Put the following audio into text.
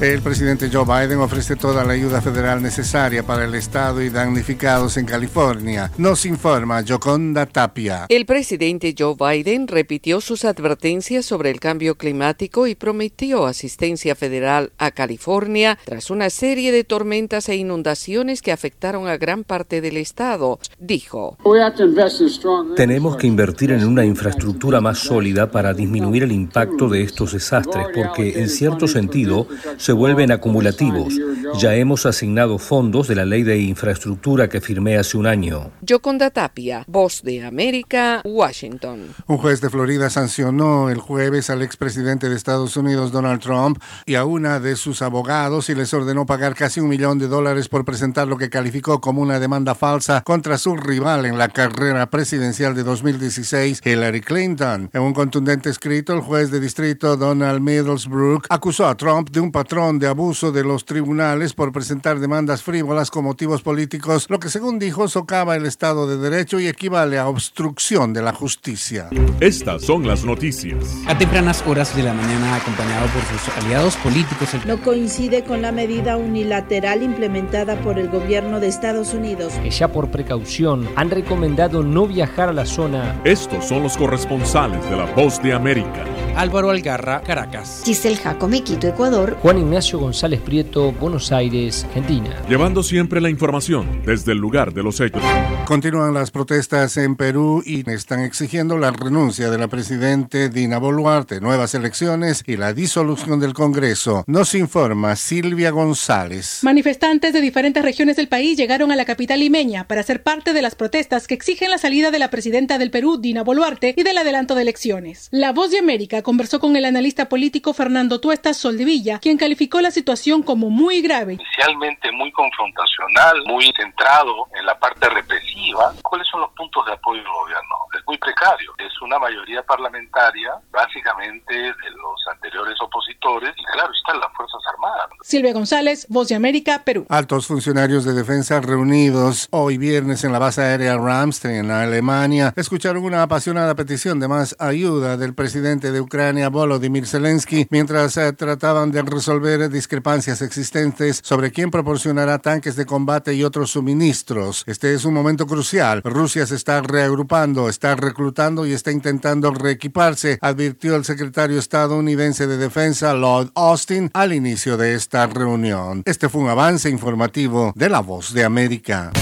El presidente Joe Biden ofrece toda la ayuda federal necesaria para el Estado y damnificados en California. Nos informa Joconda Tapia. El presidente Joe Biden repitió sus advertencias sobre el cambio climático y prometió asistencia federal a California tras una serie de tormentas e inundaciones que afectaron a gran parte del estado. Dijo, tenemos que invertir en una infraestructura más sólida para disminuir el impacto de estos desastres, porque en cierto sentido se vuelven acumulativos. Ya hemos asignado fondos de la ley de infraestructura que firmé hace un año. Yoconda Tapia, Voz de América, Washington. Un juez de Florida sancionó el jueves al expresidente de Estados Unidos, Donald Trump, y a una de sus abogados y les ordenó pagar casi un millón de dólares por presentar lo que calificó como una demanda falsa contra su rival en la carrera presidencial de 2016, Hillary Clinton. En un contundente escrito, el juez de distrito Donald Middlesbrough acusó a Trump de un patrón de abuso de los tribunales por presentar demandas frívolas con motivos políticos, lo que según dijo socava el Estado de Derecho y equivale a obstrucción de la justicia. Estas son las noticias. A tempranas horas de la mañana, acompañado por sus aliados políticos. No coincide con la medida unilateral implementada por el gobierno de Estados Unidos. Que ya por precaución han recomendado no viajar a la zona. Estos son los corresponsales de la Voz de América. Álvaro Algarra, Caracas. Giselle Jacome, Quito, Ecuador. Juan Ignacio González Prieto, Buenos Aires, Argentina. Llevando siempre la información desde el lugar de los hechos. Continúan las protestas en Perú y están exigiendo la renuncia de la presidente Dina Boluarte, nuevas elecciones y la disolución del Congreso. Nos informa Silvia González. Manifestantes de diferentes regiones del país llegaron a la capital limeña para ser parte de las protestas que exigen la salida de la presidenta del Perú, Dina Boluarte, y del adelanto de elecciones. La Voz de América conversó con el analista político Fernando Tuestas Soldevilla, quien calificó la situación como muy grave. Inicialmente muy confrontacional, muy centrado en la parte represiva. ¿Cuáles son los puntos de apoyo del gobierno? Es muy precario. Es una mayoría parlamentaria, básicamente de los anteriores opositores, y claro, están las Fuerzas Armadas. Silvia González, Voz de América, Perú. Altos funcionarios de defensa reunidos hoy viernes en la base aérea Ramstein, en Alemania, escucharon una apasionada petición de más ayuda del presidente de Ucrania, Volodymyr Zelensky, mientras eh, trataban de resolver discrepancias existentes sobre quién proporcionará tanques de combate y otros suministros. Este es un momento crucial. Rusia se está reagrupando, está reclutando y está intentando reequiparse, advirtió el secretario estadounidense de Defensa, Lord Austin, al inicio de esta reunión. Este fue un avance informativo de La Voz de América.